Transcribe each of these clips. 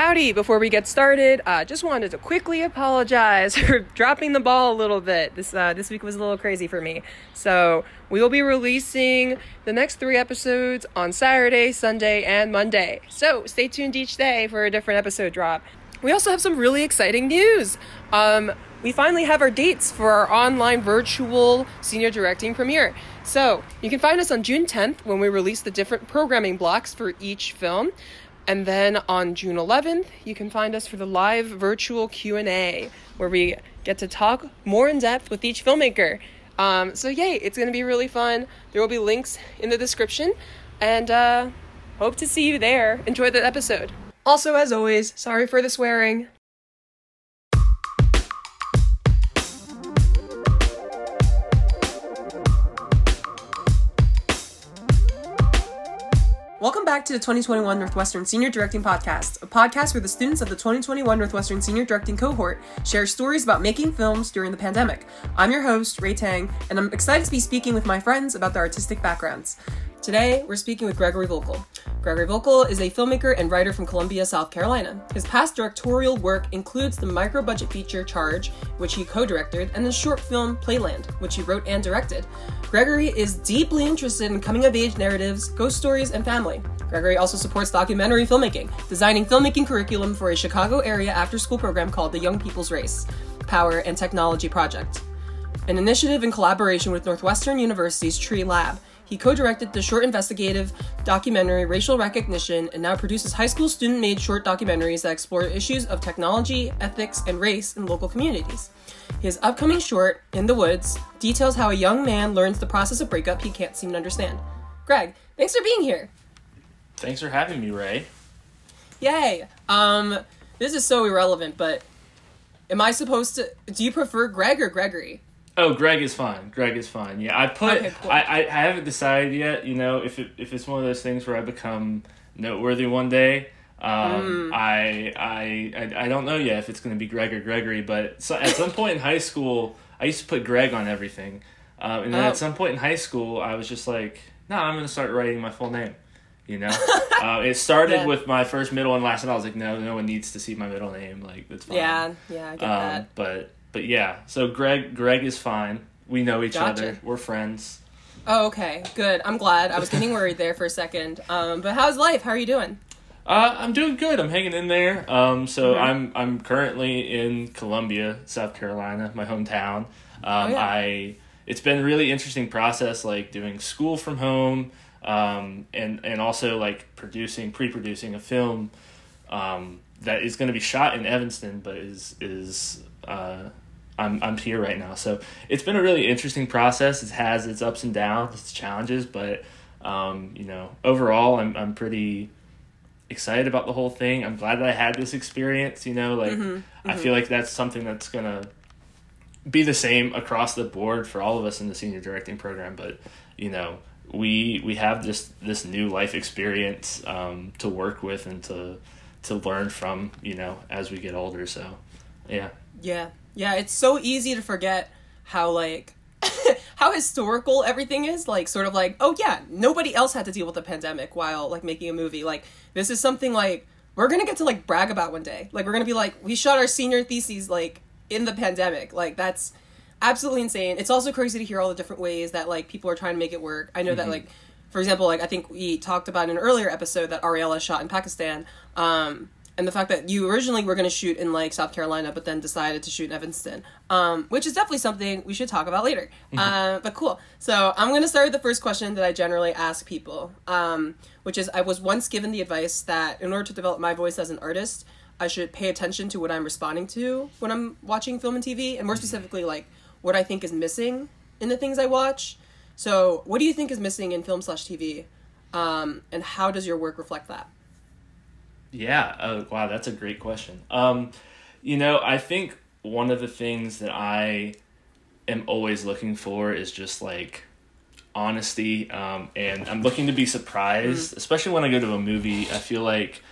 Howdy, before we get started, uh, just wanted to quickly apologize for dropping the ball a little bit. This uh, this week was a little crazy for me. So we will be releasing the next three episodes on Saturday, Sunday, and Monday. So stay tuned each day for a different episode drop. We also have some really exciting news. Um, we finally have our dates for our online virtual senior directing premiere. So you can find us on June 10th when we release the different programming blocks for each film. And then on June 11th, you can find us for the live virtual Q&A where we get to talk more in depth with each filmmaker. Um, so yay, it's going to be really fun. There will be links in the description and uh, hope to see you there. Enjoy the episode. Also, as always, sorry for the swearing. Welcome back to the 2021 Northwestern Senior Directing Podcast, a podcast where the students of the 2021 Northwestern Senior Directing cohort share stories about making films during the pandemic. I'm your host, Ray Tang, and I'm excited to be speaking with my friends about their artistic backgrounds. Today, we're speaking with Gregory Voelkel. Gregory Voelkel is a filmmaker and writer from Columbia, South Carolina. His past directorial work includes the micro budget feature Charge, which he co directed, and the short film Playland, which he wrote and directed. Gregory is deeply interested in coming of age narratives, ghost stories, and family. Gregory also supports documentary filmmaking, designing filmmaking curriculum for a Chicago area after school program called the Young People's Race Power and Technology Project, an initiative in collaboration with Northwestern University's Tree Lab he co directed the short investigative documentary Racial Recognition and now produces high school student made short documentaries that explore issues of technology, ethics, and race in local communities. His upcoming short, In the Woods, details how a young man learns the process of breakup he can't seem to understand. Greg, thanks for being here. Thanks for having me, Ray. Yay. Um, this is so irrelevant, but am I supposed to. Do you prefer Greg or Gregory? Oh, Greg is fine. Greg is fine. Yeah, I put. Okay, cool. I, I haven't decided yet. You know, if it, if it's one of those things where I become noteworthy one day. Um, Mm. I, I I I don't know yet if it's going to be Greg or Gregory, but so, at some point in high school, I used to put Greg on everything, um, and then Oh. at some point in high school, I was just like, no, I'm going to start writing my full name. You know, uh, it started Yeah. with my first, middle, and last, and I was like, no, no one needs to see my middle name. Like that's fine. Yeah, yeah, I get Um, that. but but yeah, so Greg Greg is fine. We know each Gotcha. other. We're friends. Oh, okay, good. I'm glad. I was getting worried there for a second. Um, but how's life? How are you doing? Uh, I'm doing good. I'm hanging in there. Um, so Mhm. I'm I'm currently in Columbia, South Carolina, my hometown. Um, Oh, yeah. I it's been a really interesting process, like doing school from home, um, and and also like producing, pre-producing a film, um, that is going to be shot in Evanston, but is is uh, I'm I'm here right now. So it's been a really interesting process. It has its ups and downs, its challenges, but um, you know, overall, I'm I'm pretty excited about the whole thing. I'm glad that I had this experience. You know, like Mhm, I feel like that's something that's gonna be the same across the board for all of us in the senior directing program. But you know, we we have this this new life experience um, to work with and to to learn from. You know, as we get older. So, yeah. Yeah, yeah. It's so easy to forget how like how historical everything is. Like, sort of like, oh yeah, nobody else had to deal with the pandemic while like making a movie. Like, this is something like we're gonna get to like brag about one day. Like, we're gonna be like, we shot our senior theses like in the pandemic. Like, that's absolutely insane. It's also crazy to hear all the different ways that like people are trying to make it work. I know that like, for example, like I think we talked about in an earlier episode that Ariella shot in Pakistan. Um, and the fact that you originally were going to shoot in like South Carolina, but then decided to shoot in Evanston, um, which is definitely something we should talk about later. Uh, but cool. So I'm going to start with the first question that I generally ask people, um, which is I was once given the advice that in order to develop my voice as an artist, I should pay attention to what I'm responding to when I'm watching film and TV, and more specifically, like what I think is missing in the things I watch. So, what do you think is missing in film slash TV, um, and how does your work reflect that? Yeah. Oh, wow. That's a great question. Um, you know, I think one of the things that I am always looking for is just like honesty. Um, and I'm looking to be surprised, especially when I go to a movie. I feel like,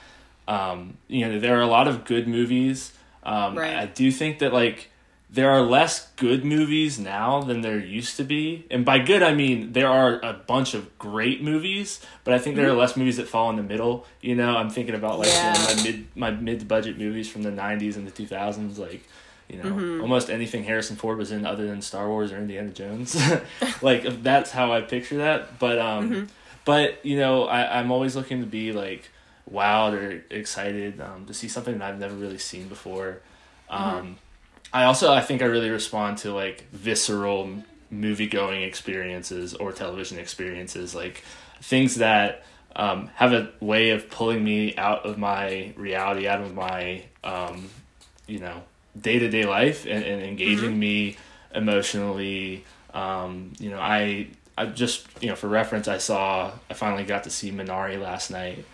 um, you know, there are a lot of good movies. Um, Right. I do think that like there are less good movies now than there used to be. And by good, I mean there are a bunch of great movies, but I think there are less movies that fall in the middle. You know, I'm thinking about like you know, Yeah. my mid my mid budget movies from the '90s and the 2000s, like you know almost anything Harrison Ford was in other than Star Wars or Indiana Jones. like that's how I picture that. But um, but you know, I I'm always looking to be like wowed or excited um, to see something that I've never really seen before. Um, I also I think I really respond to like visceral movie going experiences or television experiences, like things that um, have a way of pulling me out of my reality, out of my um, you know day to day life, and, and engaging me emotionally. Um, you know, I I just you know for reference, I saw I finally got to see Minari last night.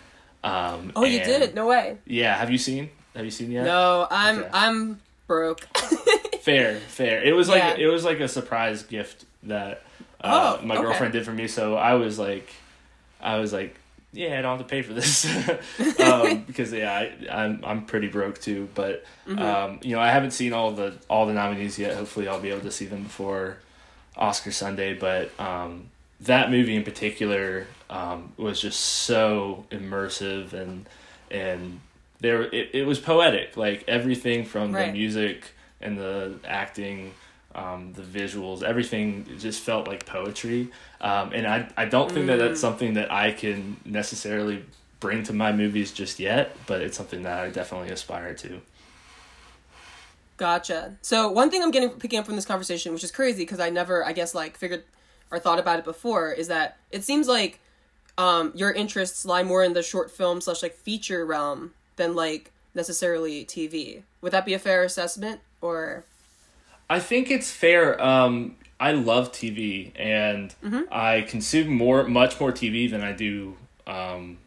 Um, Oh, you did? No way. Yeah, have you seen? Have you seen yet? No, I'm Okay. I'm broke. Fair, fair. It was like Yeah. it was like a surprise gift that uh, Oh, my okay. girlfriend did for me. So I was like, I was like, yeah, I don't have to pay for this um, because yeah, I, I'm I'm pretty broke too. But Mm-hmm. um, you know, I haven't seen all the all the nominees yet. Hopefully, I'll be able to see them before Oscar Sunday. But um, that movie in particular um, was just so immersive and and there it, it was poetic. Like everything from the music and the acting. Um, the visuals, everything just felt like poetry, um, and I I don't think that Mm. that's something that I can necessarily bring to my movies just yet, but it's something that I definitely aspire to. Gotcha. So one thing I'm getting picking up from this conversation, which is crazy because I never, I guess, like figured or thought about it before, is that it seems like um, your interests lie more in the short film slash like feature realm than like necessarily TV. Would that be a fair assessment? Or I think it's fair. Um, I love TV, and I consume more, much more TV than I do um,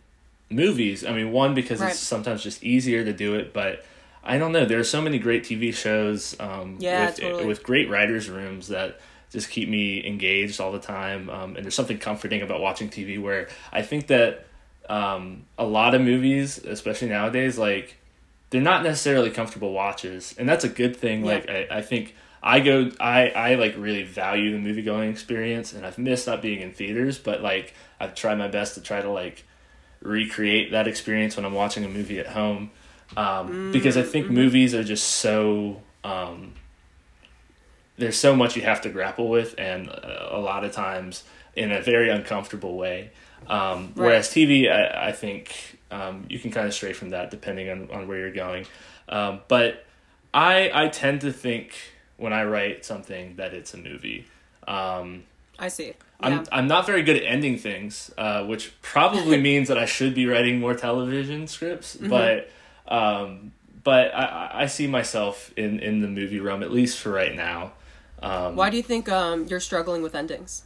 movies. I mean, one because Right. it's sometimes just easier to do it, but I don't know. There are so many great TV shows um, Yeah, with totally. with great writers' rooms that just keep me engaged all the time. Um, and there's something comforting about watching TV where I think that um, a lot of movies, especially nowadays, like they're not necessarily comfortable watches, and that's a good thing. Yeah. Like I, I think I go, I I like really value the movie going experience, and I've missed not being in theaters, but like I've tried my best to try to like recreate that experience when I'm watching a movie at home, um, because I think movies are just so. Um, there's so much you have to grapple with, and uh, a lot of times in a very uncomfortable way. Um, Whereas TV, I, I think um, you can kind of stray from that depending on, on where you're going. Um, but I I tend to think when I write something that it's a movie. Um, I see. I'm Yeah. I'm not very good at ending things, uh, which probably means that I should be writing more television scripts. Mm-hmm. But um, but I, I- see myself in, in the movie realm at least for right now. Um, Why do you think um, you're struggling with endings?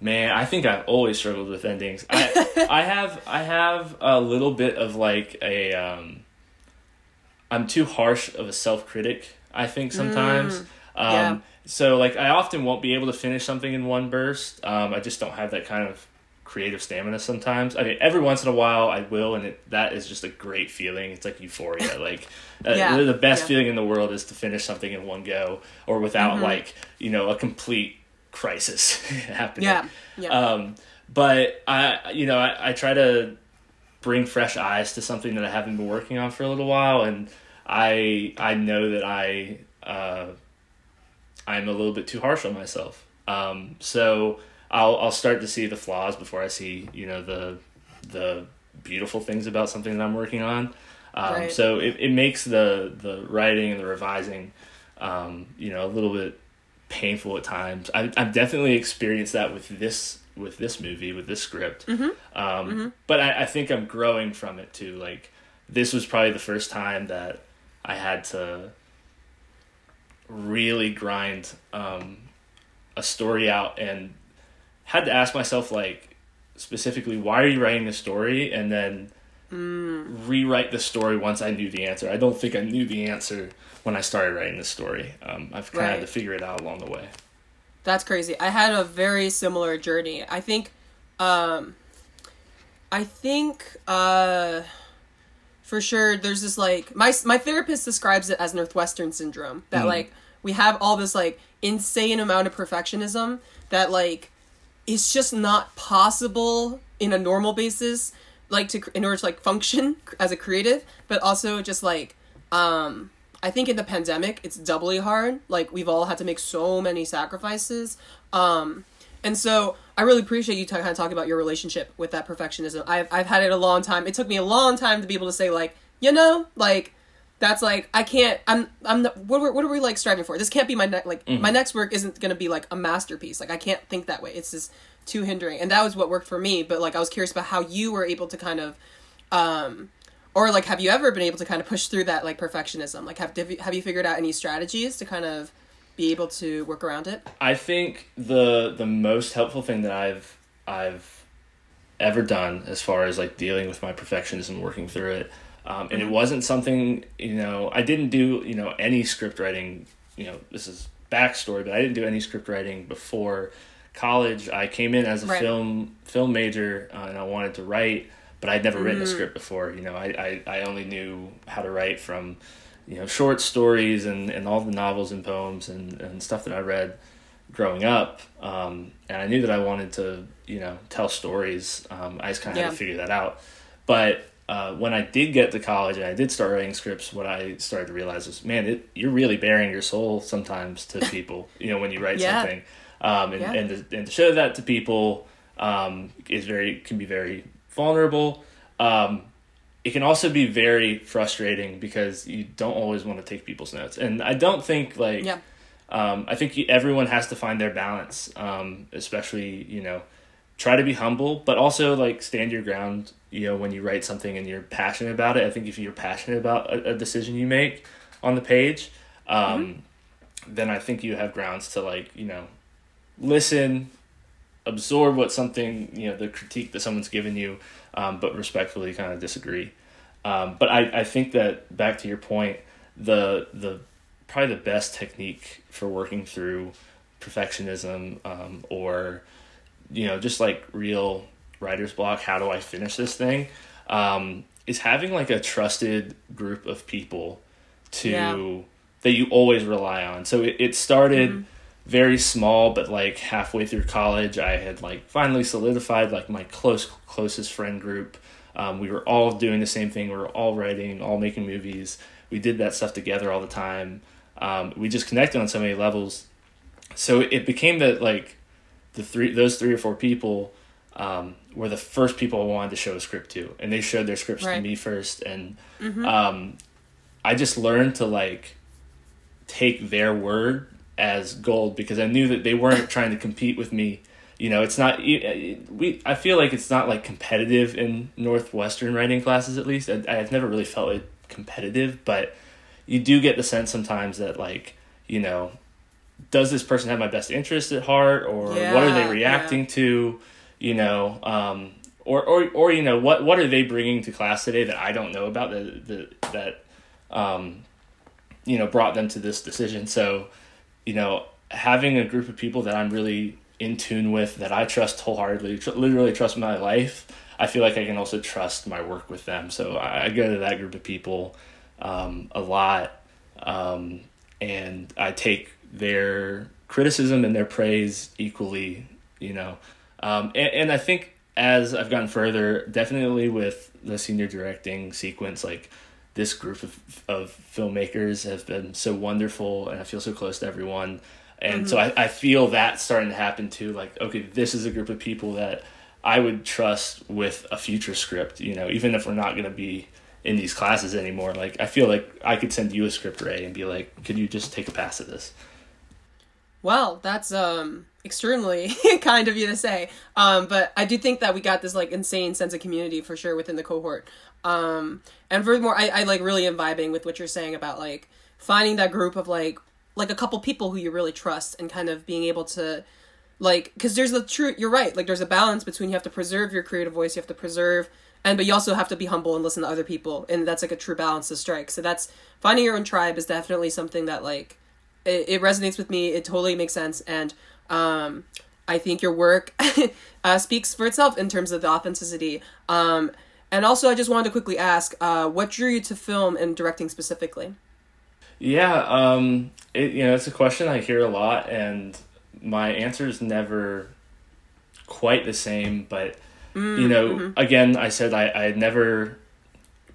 Man, I think I've always struggled with endings. I I have I have a little bit of like a um I'm too harsh of a self critic, I think sometimes. um yeah. so like I often won't be able to finish something in one burst. Um I just don't have that kind of creative stamina sometimes. I mean every once in a while I will and it that is just a great feeling. It's like euphoria. like uh, Yeah. the best Yeah. feeling in the world is to finish something in one go or without like, you know, a complete crisis happening. Yeah. Yeah. Um, but I, you know, I, I try to bring fresh eyes to something that I haven't been working on for a little while, and I, I know that I, uh, I'm a little bit too harsh on myself. Um, so I'll, I'll start to see the flaws before I see, you know, the, the beautiful things about something that I'm working on. Um, Right. So it, it makes the, the writing and the revising, um, you know, a little bit painful at times. I, I've definitely experienced that with this with this movie with this script. Um, But I, I think I'm growing from it too. Like this was probably the first time that I had to really grind um, a story out and had to ask myself like specifically why are you writing this story and then rewrite the story once I knew the answer. I don't think I knew the answer when I started writing the story. Um, I've kind of had to figure it out along the way. That's crazy. I had a very similar journey. I think um I think uh for sure there's this like my my therapist describes it as northwestern syndrome that like we have all this like insane amount of perfectionism that like it's just not possible in a normal basis like to in order to like function as a creative but also just like um i think in the pandemic it's doubly hard like we've all had to make so many sacrifices um and so i really appreciate you t- kind of talking about your relationship with that perfectionism I've, I've had it a long time it took me a long time to be able to say like you know like that's like I can't. I'm. I'm. Not, what are, what are we like striving for? This can't be my next like Mm-hmm. my next work isn't gonna be like a masterpiece. Like I can't think that way. It's just too hindering, and that was what worked for me. But like I was curious about how you were able to kind of, um, or like have you ever been able to kind of push through that like perfectionism? Like have have you, figured out any strategies to kind of be able to work around it? I think the the most helpful thing that I've I've ever done as far as like dealing with my perfectionism, working through it, um, and it wasn't something you know I didn't do you know any script writing. You know this is backstory, but I didn't do any script writing before college. I came in as a Right. film film major, uh, and I wanted to write, but I'd never written a script before. You know, I, I I only knew how to write from you know short stories and, and all the novels and poems and, and stuff that I read growing up um, and I knew that I wanted to you know tell stories um, I just kind of had to figure that out but uh, when I did get to college and I did start writing scripts what I started to realize was man it, you're really bearing your soul sometimes to people you know when you write Yeah. something um, and, Yeah. and, to, and to show that to people um, is very can be very vulnerable um, it can also be very frustrating because you don't always want to take people's notes and i don't think like Yeah. um, i think you, everyone has to find their balance um, especially you know try to be humble but also like stand your ground you know when you write something and you're passionate about it. I think if you're passionate about a, a decision you make on the page um, then i think you have grounds to like you know listen absorb what something you know the critique that someone's given you um, but respectfully kind of disagree. Um, but I, I think that back to your point the the probably the best technique for working through perfectionism um, or you know just like real writer's block how do i finish this thing? Um, is having like a trusted group of people to Yeah. that you always rely on. So it, it started very small but like halfway through college i had like finally solidified like my close closest friend group. Um, we were all doing the same thing. We were all writing all making movies. We did that stuff together all the time. Um, we just connected on so many levels. So it became that like the three those three or four people um, were the first people I wanted to show a script to, and they showed their scripts to me first, and um, I just learned to like take their word as gold because I knew that they weren't trying to compete with me. You know, it's not we. I feel like it's not like competitive in Northwestern writing classes. At least I, I've never really felt it competitive, but you do get the sense sometimes that like you know does this person have my best interest at heart or what are they Yeah, reacting to you know um, or, or or you know what what are they bringing to class today that I don't know about that that that um, you know brought them to this decision? So you know having a group of people that I'm really in tune with that I trust wholeheartedly tr- literally trust my life I feel like I can also trust my work with them. So I, I go to that group of people um, a lot um, and I take their criticism and their praise equally, you know. Um, and, and I think as I've gotten further, definitely with the senior directing sequence, like this group of, of filmmakers have been so wonderful and I feel so close to everyone. And so I, I feel that starting to happen too. Like, okay, this is a group of people that I would trust with a future script, you know, even if we're not going to be in these classes anymore. Like, I feel like I could send you a script, Ray, and be like, could you just take a pass at this? Well, that's um extremely kind of you to say. Um, but I do think that we got this like insane sense of community for sure within the cohort. Um, and furthermore, I, I like really am vibing with what you're saying about like finding that group of like like a couple people who you really trust and kind of being able to like because there's the true you're right like there's a balance between you have to preserve your creative voice you have to preserve and but you also have to be humble and listen to other people and that's like a true balance to strike so that's finding your own tribe is definitely something that like it, it resonates with me it totally makes sense and um i think your work uh, speaks for itself in terms of the authenticity um and also i just wanted to quickly ask uh what drew you to film and directing specifically Yeah, um, it, you know, it's a question I hear a lot, and my answer is never quite the same. But Mm, you know, mm-hmm. again, I said I I had never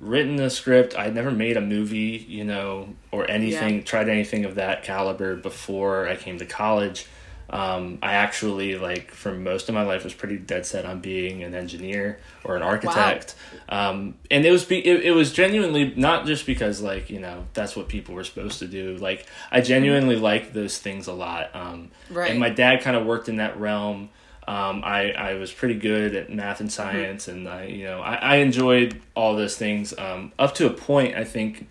written a script. I had never made a movie, you know, or anything, Yeah. tried anything of that caliber before I came to college. Um, I actually like for most of my life was pretty dead set on being an engineer or an architect, um, and it was be, it, it was genuinely not just because like you know that's what people were supposed to do. Like I genuinely liked those things a lot, um, Right. and my dad kind of worked in that realm. Um, I, I was pretty good at math and science, and I you know I, I enjoyed all those things um, up to a point. I think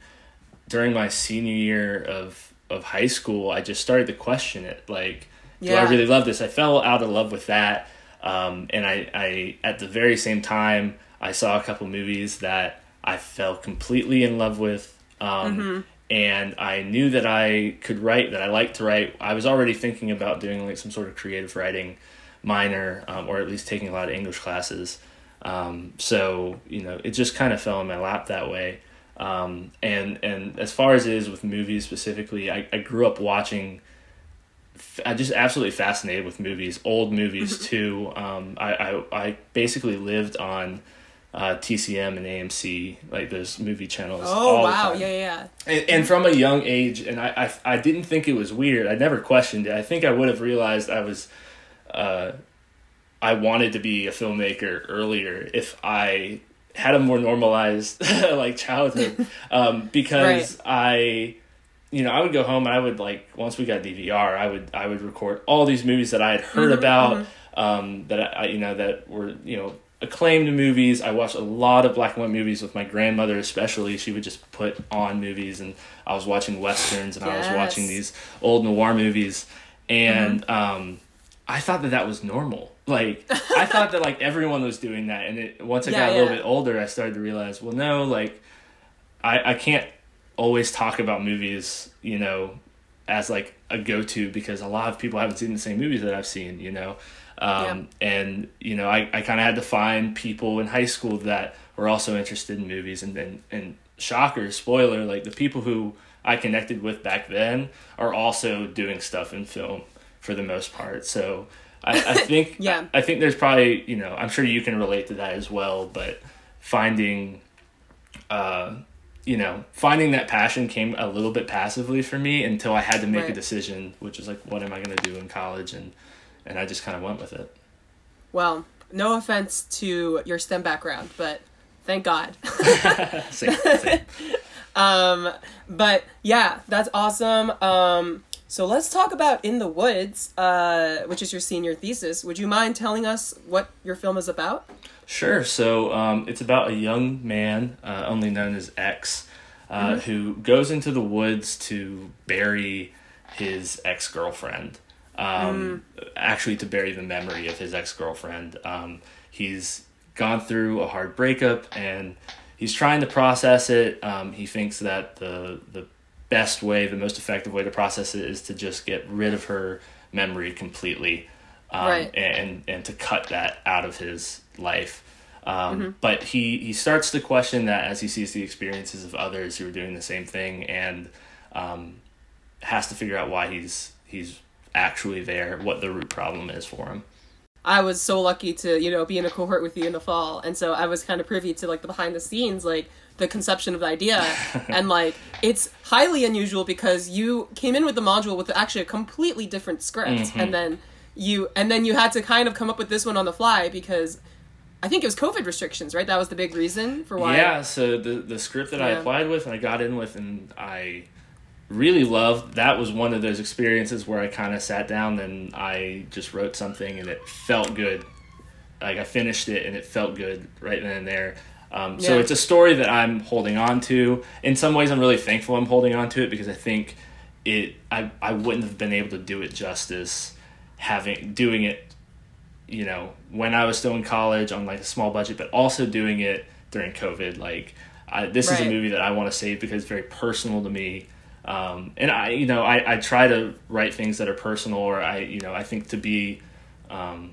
during my senior year of of high school, I just started to question it. Like, do I really love this? I fell out of love with that, um, and I, I at the very same time I saw a couple movies that I fell completely in love with. Um, And I knew that I could write, that I liked to write. I was already thinking about doing like some sort of creative writing minor, um, or at least taking a lot of English classes. Um, so you know, it just kind of fell in my lap that way. Um, and and as far as it is with movies specifically, I, I grew up watching. I just absolutely fascinated with movies, old movies too. Um, I, I I basically lived on uh, TCM and AMC, like those movie channels. Oh wow, yeah, yeah. And, and from a young age, and I, I, I didn't think it was weird. I never questioned it. I think I would have realized I was, uh, I wanted to be a filmmaker earlier if I had a more normalized like childhood, um, because I, you know, I would go home and I would like once we got DVR, I would I would record all these movies that I had heard about, um, that I you know that were you know acclaimed movies. I watched a lot of black and white movies with my grandmother, especially. She would just put on movies, and I was watching westerns, and I was watching these old noir movies, and um, I thought that that was normal. Like I thought that like everyone was doing that, and it, once I Yeah, got a little bit older, I started to realize, well, no, like I I can't always talk about movies, you know, as like a go to because a lot of people haven't seen the same movies that I've seen, you know. Um, And, you know, I, I kind of had to find people in high school that were also interested in movies. And, and, and shocker, spoiler, like the people who I connected with back then are also doing stuff in film for the most part. So I, I think, Yeah. I, think there's probably, you know, I'm sure you can relate to that as well, but finding, uh, you know, finding that passion came a little bit passively for me until I had to make a decision, which is like, what am I going to do in college? And, and I just kind of went with it. Well, no offense to your STEM background, but thank God. Same, same. um, but yeah, that's awesome. Um, so let's talk about In the Woods, uh, which is your senior thesis. Would you mind telling us what your film is about? Sure. So um, it's about a young man, uh, only known as X, uh, who goes into the woods to bury his ex girlfriend. Um, Actually, to bury the memory of his ex girlfriend. Um, he's gone through a hard breakup and he's trying to process it. Um, he thinks that the the best way, the most effective way to process it, is to just get rid of her memory completely um, Right. and and to cut that out of his life. Um, But he he starts to question that as he sees the experiences of others who are doing the same thing, and um, has to figure out why he's he's actually there, what the root problem is for him. I was so lucky to, you know, be in a cohort with you in the fall. And so I was kind of privy to like the behind the scenes, like the conception of the idea. and like it's highly unusual because you came in with the module with actually a completely different script. Mm-hmm. And then you and then you had to kind of come up with this one on the fly because I think it was COVID restrictions, right? That was the big reason for why Yeah, so the the script that I applied with and I got in with and I really loved that was one of those experiences where I kind of sat down and I just wrote something and it felt good. Like I finished it and it felt good right then and there. Um, so it's a story that I'm holding on to. In some ways, I'm really thankful I'm holding on to it because I think it I, I wouldn't have been able to do it justice having doing it you know, when I was still in college on like a small budget, but also doing it during COVID. Like, I, this is a movie that I want to save because it's very personal to me. Um, and I, you know, I, I try to write things that are personal, or I, you know, I think to be um,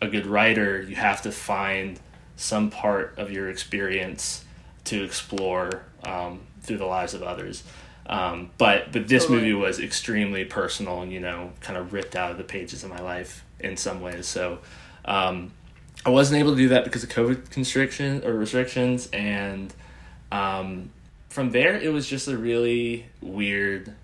a good writer, you have to find some part of your experience to explore um, through the lives of others. Um, but but this Totally. movie was extremely personal and you know kind of ripped out of the pages of my life in some ways. So um, I wasn't able to do that because of COVID constriction or restrictions, and um, from there it was just a really weird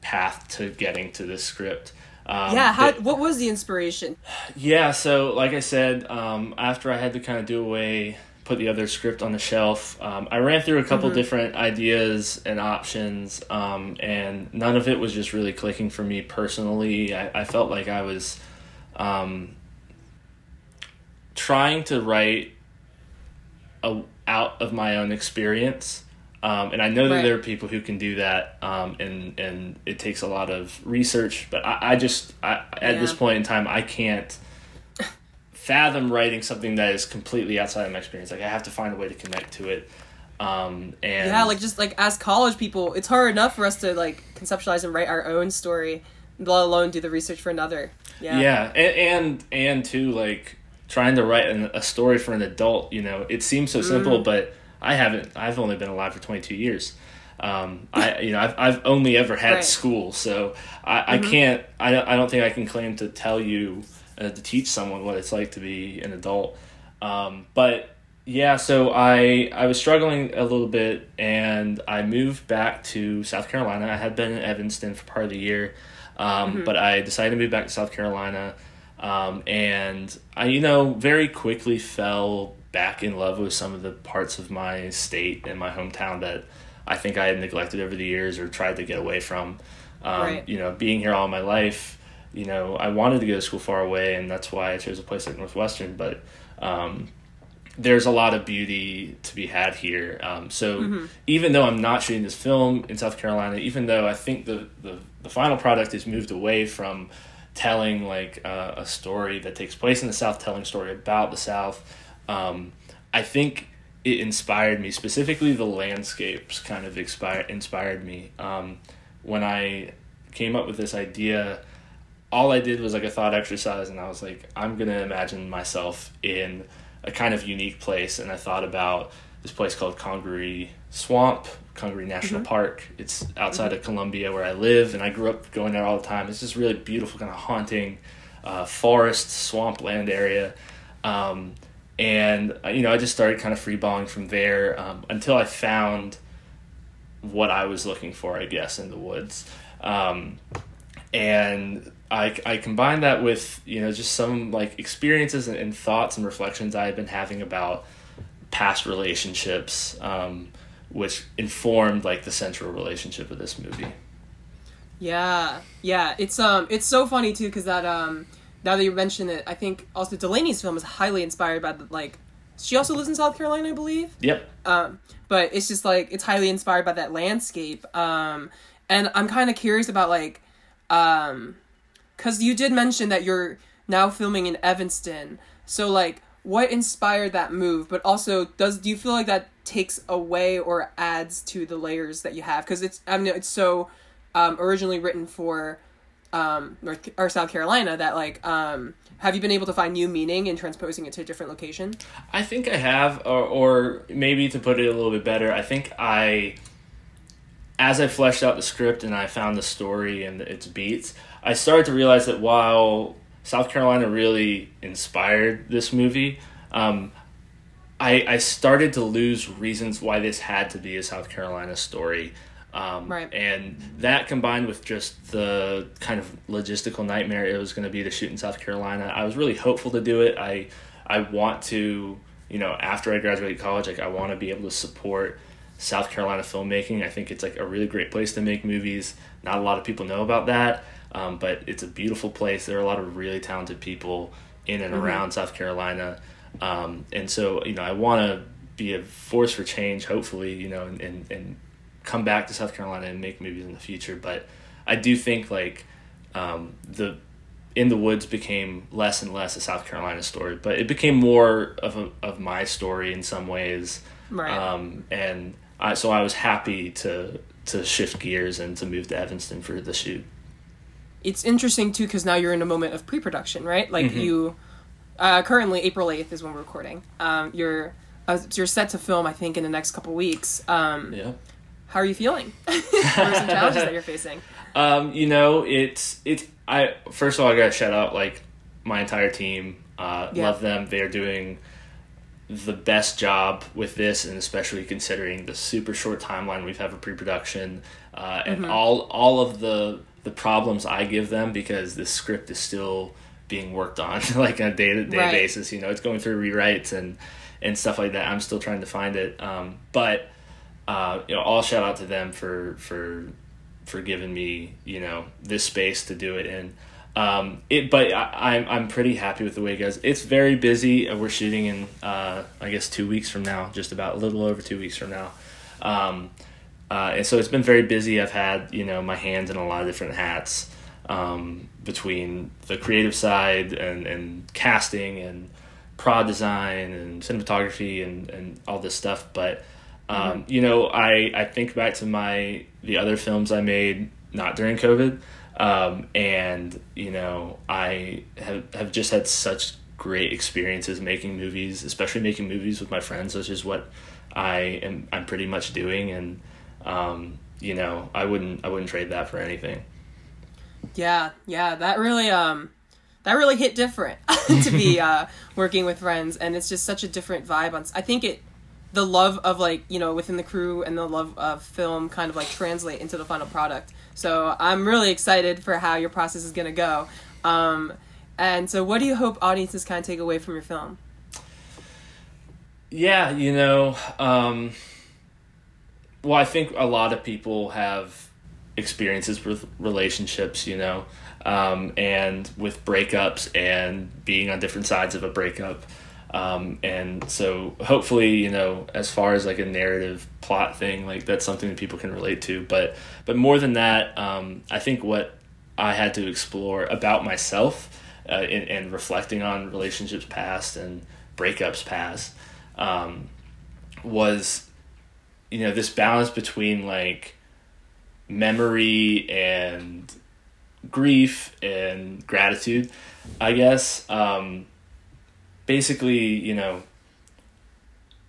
path to getting to this script. Um, yeah. How? that- what was the inspiration? yeah, so like I said, um, after I had to kind of do away, put the other script on the shelf, um, I ran through a couple different ideas and options, um, and none of it was just really clicking for me personally. I, I felt like I was um, trying to write a, out of my own experience. Um, and I know that Right. there are people who can do that, um, and and it takes a lot of research. But I, I just I, at this point in time, I can't fathom writing something that is completely outside of my experience. Like I have to find a way to connect to it. Um, and Yeah, like just like as college people, it's hard enough for us to like conceptualize and write our own story, let alone do the research for another. Yeah. yeah, and and, and too like trying to write an, a story for an adult. You know, it seems so Mm. simple, but I haven't. I've only been alive for twenty two years. Um, I you know I've I've only ever had Right. Mm-hmm. school, so I, I can't. I don't, I don't think I can claim to tell you uh, to teach someone what it's like to be an adult. Um, but yeah, so I I was struggling a little bit, and I moved back to South Carolina. I had been in Evanston for part of the year, um, but I decided to move back to South Carolina, um, and I you know very quickly fell back in love with some of the parts of my state and my hometown that I think I had neglected over the years or tried to get away from. Um, Right. You know, being here all my life, you know, I wanted to go to school far away, and that's why I chose a place like Northwestern. But um, there's a lot of beauty to be had here. Um, so even though I'm not shooting this film in South Carolina, even though I think the the, the final product is moved away from telling like uh, a story that takes place in the South, telling a story about the South, um, I think it inspired me specifically. The landscapes kind of inspired inspired me um, when I came up with this idea all I did was like a thought exercise, and I was like, I'm gonna imagine myself in a kind of unique place, and I thought about this place called Congaree Swamp, Congaree National Park. It's outside of Columbia where I live, and I grew up going there all the time. It's this really beautiful, kind of haunting uh, forest, swampland area. Um, and uh, you know, I just started kind of freeballing from there um, until I found what I was looking for, I guess, in the woods. Um, and I, I combined that with you know just some like experiences and, and thoughts and reflections I had been having about past relationships, um, which informed like the central relationship of this movie. Yeah, yeah. It's um, it's so funny too because that um, now that you mention it, I think also Delaney's film is highly inspired by the like. She also lives in South Carolina, I believe. Yep. Um, but it's just like it's highly inspired by that landscape. Um, and I'm kind of curious about like, um, because you did mention that you're now filming in Evanston. So like, what inspired that move? But also, does do you feel like that takes away or adds to the layers that you have? Because it's I mean it's so um, originally written for um, North or South Carolina that like um, have you been able to find new meaning in transposing it to a different location? I think I have, or, or maybe to put it a little bit better, I think I, as I fleshed out the script and I found the story and its beats, I started to realize that while South Carolina really inspired this movie, um, I, I started to lose reasons why this had to be a South Carolina story. Um, Right. And that combined with just the kind of logistical nightmare it was going to be to shoot in South Carolina, I was really hopeful to do it. I I want to, you know, after I graduate college, like I want to be able to support South Carolina filmmaking. I think it's like a really great place to make movies. Not a lot of people know about that, um, but it's a beautiful place. There are a lot of really talented people in and around South Carolina, um, and so you know, I want to be a force for change. Hopefully, you know, and, and and come back to South Carolina and make movies in the future. But I do think like um, the in the woods became less and less a South Carolina story, but it became more of a, of my story in some ways. Right. Um, and I, so I was happy to to shift gears and to move to Evanston for the shoot. it's interesting too because now you're in a moment of pre-production, right? Like you, uh, currently April eighth is when we're recording. Um, you're uh, you're set to film, I think, in the next couple weeks. Um, Yeah. How are you feeling? what are some challenges that you're facing? Um, you know, it's it's I first of all I gotta shout out like my entire team. Uh, Yeah. Love them. They are doing the best job with this, and especially considering the super short timeline we've had for pre-production uh, and all all of the the problems I give them because this script is still being worked on like on a day to day basis. You know, it's going through rewrites and and stuff like that. I'm still trying to find it, um, but uh, you know, all shout out to them for for for giving me you know this space to do it in. Um, it, but I, I'm I'm pretty happy with the way it goes. It's very busy. Uh, We're shooting in uh, I guess two weeks from now, just about a little over two weeks from now. Um, uh, and so it's been very busy. I've had you know my hands in a lot of different hats um, between the creative side and, and casting and prod design and cinematography and, and all this stuff. But um, you know, I, I think back to my the other films I made not during COVID, um, and you know I have have just had such great experiences making movies, especially making movies with my friends, which is what I am I'm pretty much doing, and um, you know I wouldn't I wouldn't trade that for anything. Yeah, yeah, that really um that really hit different to be uh working with friends and it's just such a different vibe on I think it the love of like, you know, within the crew and the love of film kind of like translate into the final product. So, I'm really excited for how your process is going to go. Um and so what do you hope audiences kind of take away from your film? Yeah, you know, um, well, I think a lot of people have experiences with relationships, you know, um, and with breakups and being on different sides of a breakup. Um, and so hopefully, you know, as far as like a narrative plot thing, like that's something that people can relate to. But, but more than that, um, I think what I had to explore about myself uh, and, reflecting on relationships past and breakups past um, was you know this balance between like memory and grief and gratitude i guess um, basically you know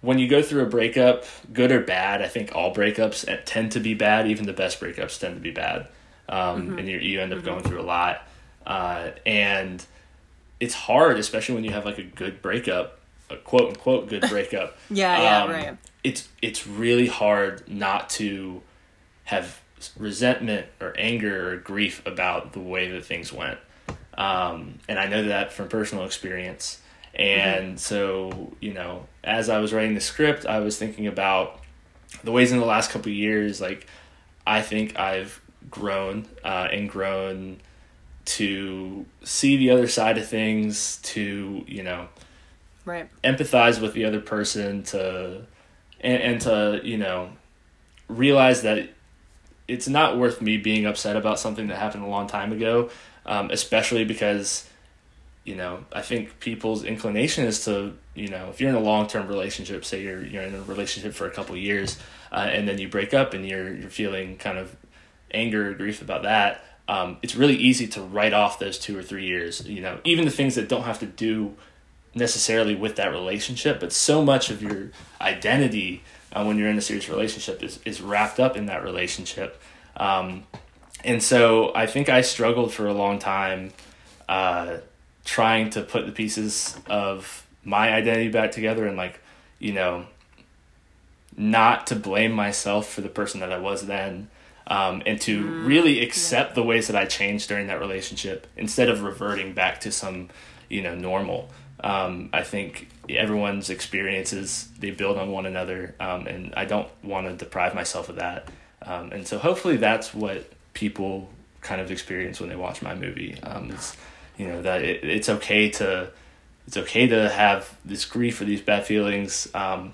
when you go through a breakup good or bad i think all breakups tend to be bad. Even the best breakups tend to be bad. Um, and you, you end up going through a lot. Uh, and it's hard especially when you have like a good breakup a quote unquote good breakup. Yeah, yeah, um, right. it's it's really hard not to have resentment or anger or grief about the way that things went. Um, and i know that from personal experience and so you know as i was writing the script i was thinking about the ways in the last couple of years like i think i've grown uh, and grown to see the other side of things to you know Right. empathize with the other person to and, and to you know realize that it's not worth me being upset about something that happened a long time ago um, especially because you know i think people's inclination is to you know if you're in a long-term relationship say you're you're in a relationship for a couple years uh, and then you break up and you're you're feeling kind of anger or grief about that um, it's really easy to write off those two or three years you know even the things that don't have to do necessarily with that relationship, but so much of your identity uh, when you're in a serious relationship is, is wrapped up in that relationship. Um, and so I think I struggled for a long time uh, trying to put the pieces of my identity back together and, like, you know, not to blame myself for the person that I was then. Um, and to really accept the ways that I changed during that relationship instead of reverting back to some, you know, normal. Um, I think everyone's experiences they build on one another, um, and I don't want to deprive myself of that. Um, and so hopefully that's what people kind of experience when they watch my movie. Um, is you know that it, it's okay to it's okay to have this grief or these bad feelings, um,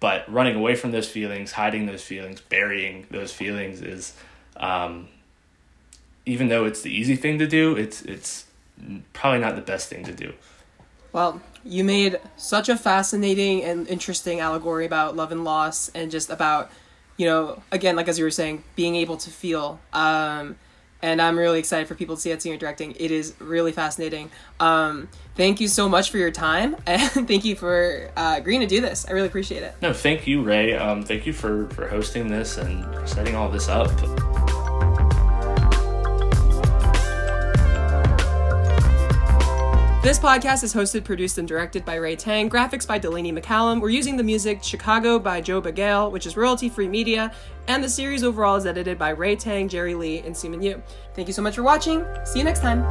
but running away from those feelings, hiding those feelings, burying those feelings is, um, even though it's the easy thing to do, it's it's probably not the best thing to do. Well, you made such a fascinating and interesting allegory about love and loss and just about, you know, again, like as you were saying, being able to feel. Um, and I'm really excited for people to see at senior directing. It is really fascinating. Um, thank you so much for your time, and thank you for uh, agreeing to do this. I really appreciate it. No, thank you, Ray. Um, thank you for for hosting this and setting all this up. This podcast is hosted, produced, and directed by Ray Tang. Graphics by Delaney McCallum. We're using the music Chicago by Joe Bagale, which is royalty free media. And the series overall is edited by Ray Tang, Jerry Lee, and Seaman Yu. Thank you so much for watching. See you next time.